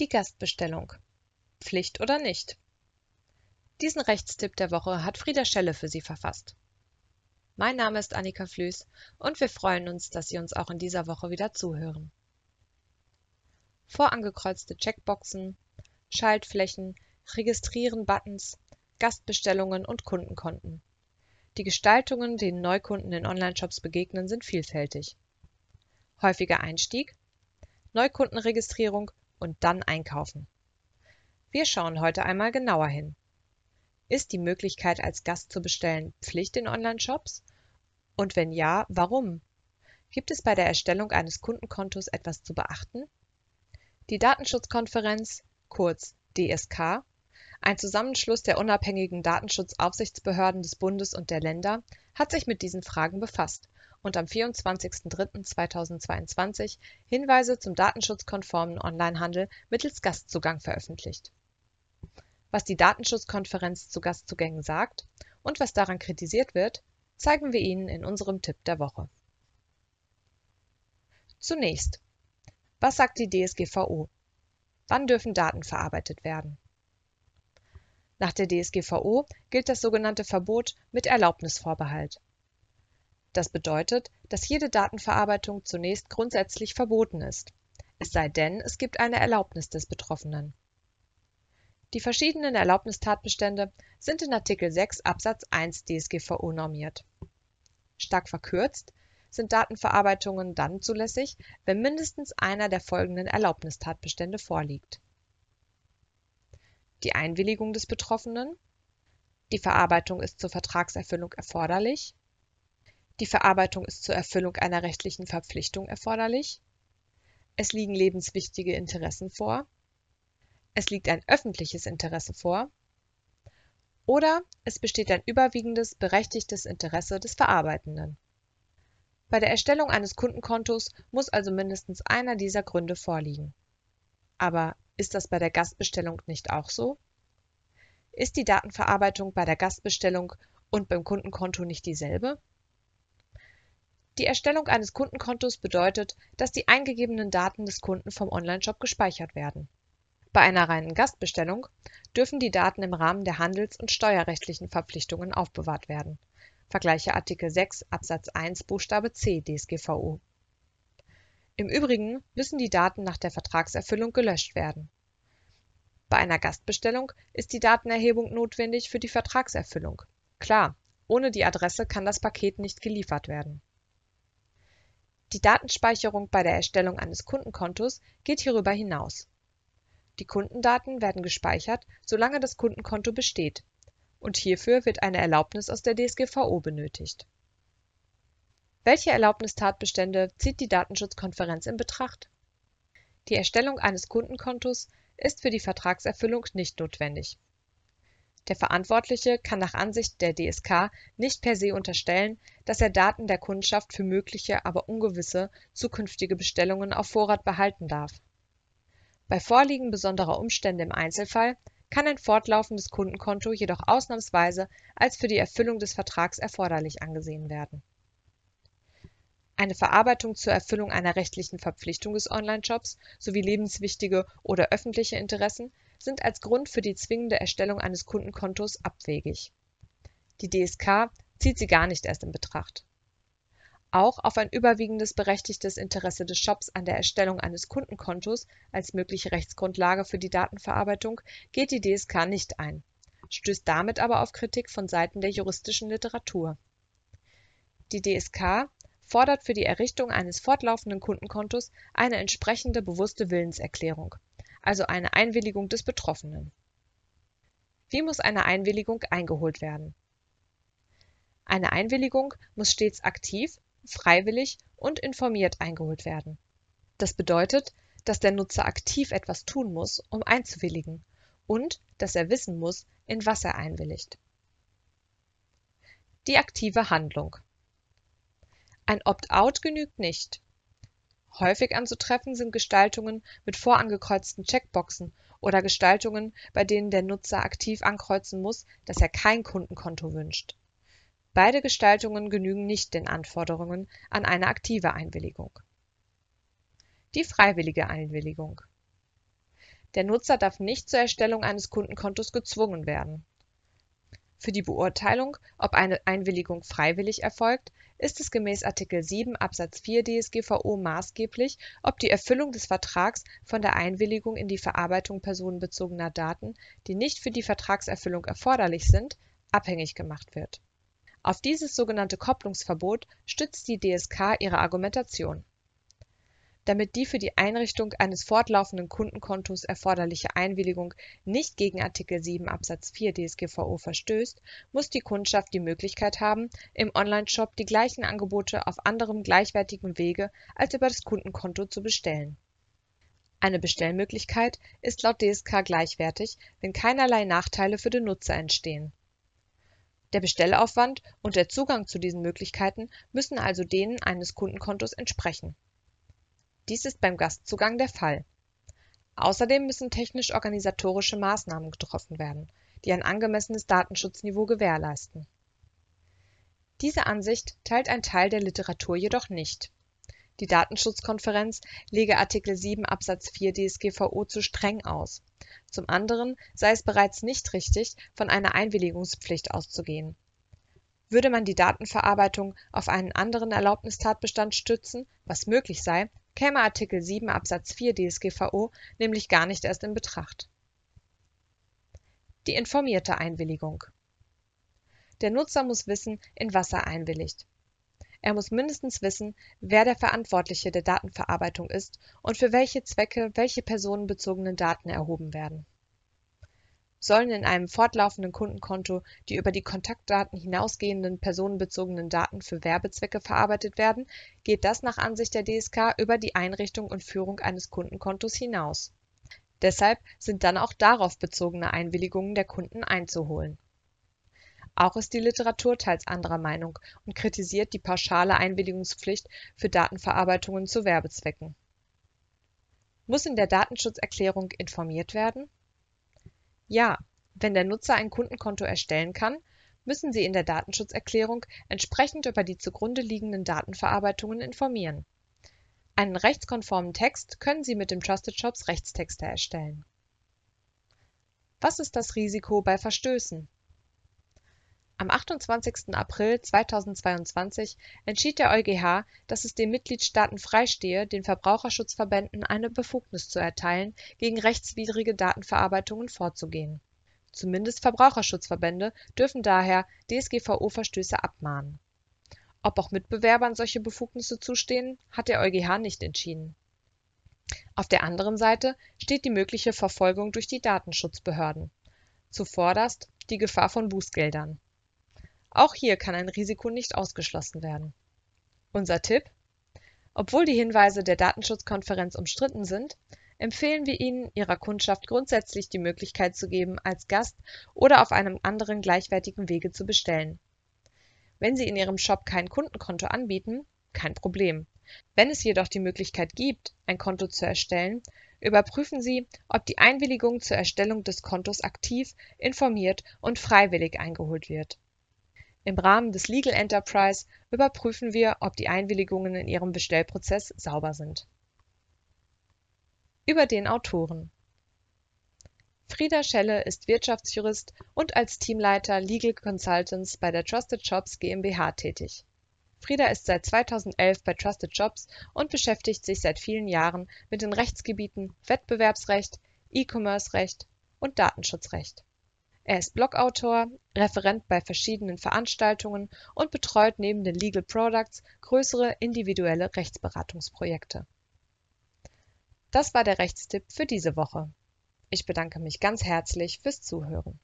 Die Gastbestellung. Pflicht oder nicht? Diesen Rechtstipp der Woche hat Frieda Schelle für Sie verfasst. Mein Name ist Annika Flüß und wir freuen uns, dass Sie uns auch in dieser Woche wieder zuhören. Vorangekreuzte Checkboxen, Schaltflächen, Registrieren-Buttons, Gastbestellungen und Kundenkonten. Die Gestaltungen, denen Neukunden in Onlineshops begegnen, sind vielfältig. Häufiger Einstieg, Neukundenregistrierung und dann einkaufen. Wir schauen heute einmal genauer hin. Ist die Möglichkeit, als Gast zu bestellen, Pflicht in Online-Shops? Und wenn ja, warum? Gibt es bei der Erstellung eines Kundenkontos etwas zu beachten? Die Datenschutzkonferenz, kurz DSK, ein Zusammenschluss der unabhängigen Datenschutzaufsichtsbehörden des Bundes und der Länder, hat sich mit diesen Fragen befasst und am 24.03.2022 Hinweise zum datenschutzkonformen Onlinehandel mittels Gastzugang veröffentlicht. Was die Datenschutzkonferenz zu Gastzugängen sagt und was daran kritisiert wird, zeigen wir Ihnen in unserem Tipp der Woche. Zunächst. Was sagt die DSGVO? Wann dürfen Daten verarbeitet werden? Nach der DSGVO gilt das sogenannte Verbot mit Erlaubnisvorbehalt das bedeutet, dass jede Datenverarbeitung zunächst grundsätzlich verboten ist, es sei denn, es gibt eine Erlaubnis des Betroffenen. Die verschiedenen Erlaubnistatbestände sind in Artikel 6 Absatz 1 DSGVO normiert. Stark verkürzt sind Datenverarbeitungen dann zulässig, wenn mindestens einer der folgenden Erlaubnistatbestände vorliegt. Die Einwilligung des Betroffenen, die Verarbeitung ist zur Vertragserfüllung erforderlich die Verarbeitung ist zur Erfüllung einer rechtlichen Verpflichtung erforderlich. Es liegen lebenswichtige Interessen vor. Es liegt ein öffentliches Interesse vor. Oder es besteht ein überwiegendes berechtigtes Interesse des Verarbeitenden. Bei der Erstellung eines Kundenkontos muss also mindestens einer dieser Gründe vorliegen. Aber ist das bei der Gastbestellung nicht auch so? Ist die Datenverarbeitung bei der Gastbestellung und beim Kundenkonto nicht dieselbe? Die Erstellung eines Kundenkontos bedeutet, dass die eingegebenen Daten des Kunden vom Onlineshop gespeichert werden. Bei einer reinen Gastbestellung dürfen die Daten im Rahmen der handels- und steuerrechtlichen Verpflichtungen aufbewahrt werden. Vergleiche Artikel 6 Absatz 1 Buchstabe c DSGVO. Im Übrigen müssen die Daten nach der Vertragserfüllung gelöscht werden. Bei einer Gastbestellung ist die Datenerhebung notwendig für die Vertragserfüllung. Klar, ohne die Adresse kann das Paket nicht geliefert werden die Datenspeicherung bei der Erstellung eines Kundenkontos geht hierüber hinaus. Die Kundendaten werden gespeichert, solange das Kundenkonto besteht, und hierfür wird eine Erlaubnis aus der DSGVO benötigt. Welche Erlaubnistatbestände zieht die Datenschutzkonferenz in Betracht? Die Erstellung eines Kundenkontos ist für die Vertragserfüllung nicht notwendig der Verantwortliche kann nach Ansicht der DSK nicht per se unterstellen, dass er Daten der Kundschaft für mögliche, aber ungewisse zukünftige Bestellungen auf Vorrat behalten darf. Bei Vorliegen besonderer Umstände im Einzelfall kann ein fortlaufendes Kundenkonto jedoch ausnahmsweise als für die Erfüllung des Vertrags erforderlich angesehen werden. Eine Verarbeitung zur Erfüllung einer rechtlichen Verpflichtung des Onlineshops sowie lebenswichtige oder öffentliche Interessen sind als Grund für die zwingende Erstellung eines Kundenkontos abwegig. Die DSK zieht sie gar nicht erst in Betracht. Auch auf ein überwiegendes berechtigtes Interesse des Shops an der Erstellung eines Kundenkontos als mögliche Rechtsgrundlage für die Datenverarbeitung geht die DSK nicht ein, stößt damit aber auf Kritik von Seiten der juristischen Literatur. Die DSK fordert für die Errichtung eines fortlaufenden Kundenkontos eine entsprechende bewusste Willenserklärung also eine Einwilligung des Betroffenen. Wie muss eine Einwilligung eingeholt werden? Eine Einwilligung muss stets aktiv, freiwillig und informiert eingeholt werden. Das bedeutet, dass der Nutzer aktiv etwas tun muss, um einzuwilligen und dass er wissen muss, in was er einwilligt. Die aktive Handlung. Ein Opt-out genügt nicht. Häufig anzutreffen sind Gestaltungen mit vorangekreuzten Checkboxen oder Gestaltungen, bei denen der Nutzer aktiv ankreuzen muss, dass er kein Kundenkonto wünscht. Beide Gestaltungen genügen nicht den Anforderungen an eine aktive Einwilligung. Die freiwillige Einwilligung Der Nutzer darf nicht zur Erstellung eines Kundenkontos gezwungen werden. Für die Beurteilung, ob eine Einwilligung freiwillig erfolgt, ist es gemäß Artikel 7 Absatz 4 DSGVO maßgeblich, ob die Erfüllung des Vertrags von der Einwilligung in die Verarbeitung personenbezogener Daten, die nicht für die Vertragserfüllung erforderlich sind, abhängig gemacht wird. Auf dieses sogenannte Kopplungsverbot stützt die DSK ihre Argumentation damit die für die Einrichtung eines fortlaufenden Kundenkontos erforderliche Einwilligung nicht gegen Artikel 7 Absatz 4 DSGVO verstößt, muss die Kundschaft die Möglichkeit haben, im Onlineshop die gleichen Angebote auf anderem gleichwertigem Wege als über das Kundenkonto zu bestellen. Eine Bestellmöglichkeit ist laut DSK gleichwertig, wenn keinerlei Nachteile für den Nutzer entstehen. Der Bestellaufwand und der Zugang zu diesen Möglichkeiten müssen also denen eines Kundenkontos entsprechen dies ist beim Gastzugang der Fall. Außerdem müssen technisch-organisatorische Maßnahmen getroffen werden, die ein angemessenes Datenschutzniveau gewährleisten. Diese Ansicht teilt ein Teil der Literatur jedoch nicht. Die Datenschutzkonferenz lege Artikel 7 Absatz 4 DSGVO zu streng aus. Zum anderen sei es bereits nicht richtig, von einer Einwilligungspflicht auszugehen. Würde man die Datenverarbeitung auf einen anderen Erlaubnistatbestand stützen, was möglich sei käme Artikel 7 Absatz 4 DSGVO nämlich gar nicht erst in Betracht. Die informierte Einwilligung Der Nutzer muss wissen, in was er einwilligt. Er muss mindestens wissen, wer der Verantwortliche der Datenverarbeitung ist und für welche Zwecke welche personenbezogenen Daten erhoben werden Sollen in einem fortlaufenden Kundenkonto die über die Kontaktdaten hinausgehenden personenbezogenen Daten für Werbezwecke verarbeitet werden, geht das nach Ansicht der DSK über die Einrichtung und Führung eines Kundenkontos hinaus. Deshalb sind dann auch darauf bezogene Einwilligungen der Kunden einzuholen. Auch ist die Literatur teils anderer Meinung und kritisiert die pauschale Einwilligungspflicht für Datenverarbeitungen zu Werbezwecken. Muss in der Datenschutzerklärung informiert werden ja, wenn der Nutzer ein Kundenkonto erstellen kann, müssen Sie in der Datenschutzerklärung entsprechend über die zugrunde liegenden Datenverarbeitungen informieren. Einen rechtskonformen Text können Sie mit dem Trusted Shops Rechtstexte erstellen. Was ist das Risiko bei Verstößen? Am 28. April 2022 entschied der EuGH, dass es den Mitgliedstaaten freistehe, den Verbraucherschutzverbänden eine Befugnis zu erteilen, gegen rechtswidrige Datenverarbeitungen vorzugehen. Zumindest Verbraucherschutzverbände dürfen daher DSGVO-Verstöße abmahnen. Ob auch Mitbewerbern solche Befugnisse zustehen, hat der EuGH nicht entschieden. Auf der anderen Seite steht die mögliche Verfolgung durch die Datenschutzbehörden. Zuvorderst die Gefahr von Bußgeldern auch hier kann ein Risiko nicht ausgeschlossen werden. Unser Tipp? Obwohl die Hinweise der Datenschutzkonferenz umstritten sind, empfehlen wir Ihnen, Ihrer Kundschaft grundsätzlich die Möglichkeit zu geben, als Gast oder auf einem anderen gleichwertigen Wege zu bestellen. Wenn Sie in Ihrem Shop kein Kundenkonto anbieten, kein Problem. Wenn es jedoch die Möglichkeit gibt, ein Konto zu erstellen, überprüfen Sie, ob die Einwilligung zur Erstellung des Kontos aktiv, informiert und freiwillig eingeholt wird im Rahmen des Legal Enterprise überprüfen wir, ob die Einwilligungen in Ihrem Bestellprozess sauber sind. Über den Autoren Frieda Schelle ist Wirtschaftsjurist und als Teamleiter Legal Consultants bei der Trusted Shops GmbH tätig. Frieda ist seit 2011 bei Trusted Jobs und beschäftigt sich seit vielen Jahren mit den Rechtsgebieten Wettbewerbsrecht, E-Commerce-Recht und Datenschutzrecht er ist Blogautor, Referent bei verschiedenen Veranstaltungen und betreut neben den Legal Products größere individuelle Rechtsberatungsprojekte. Das war der Rechtstipp für diese Woche. Ich bedanke mich ganz herzlich fürs Zuhören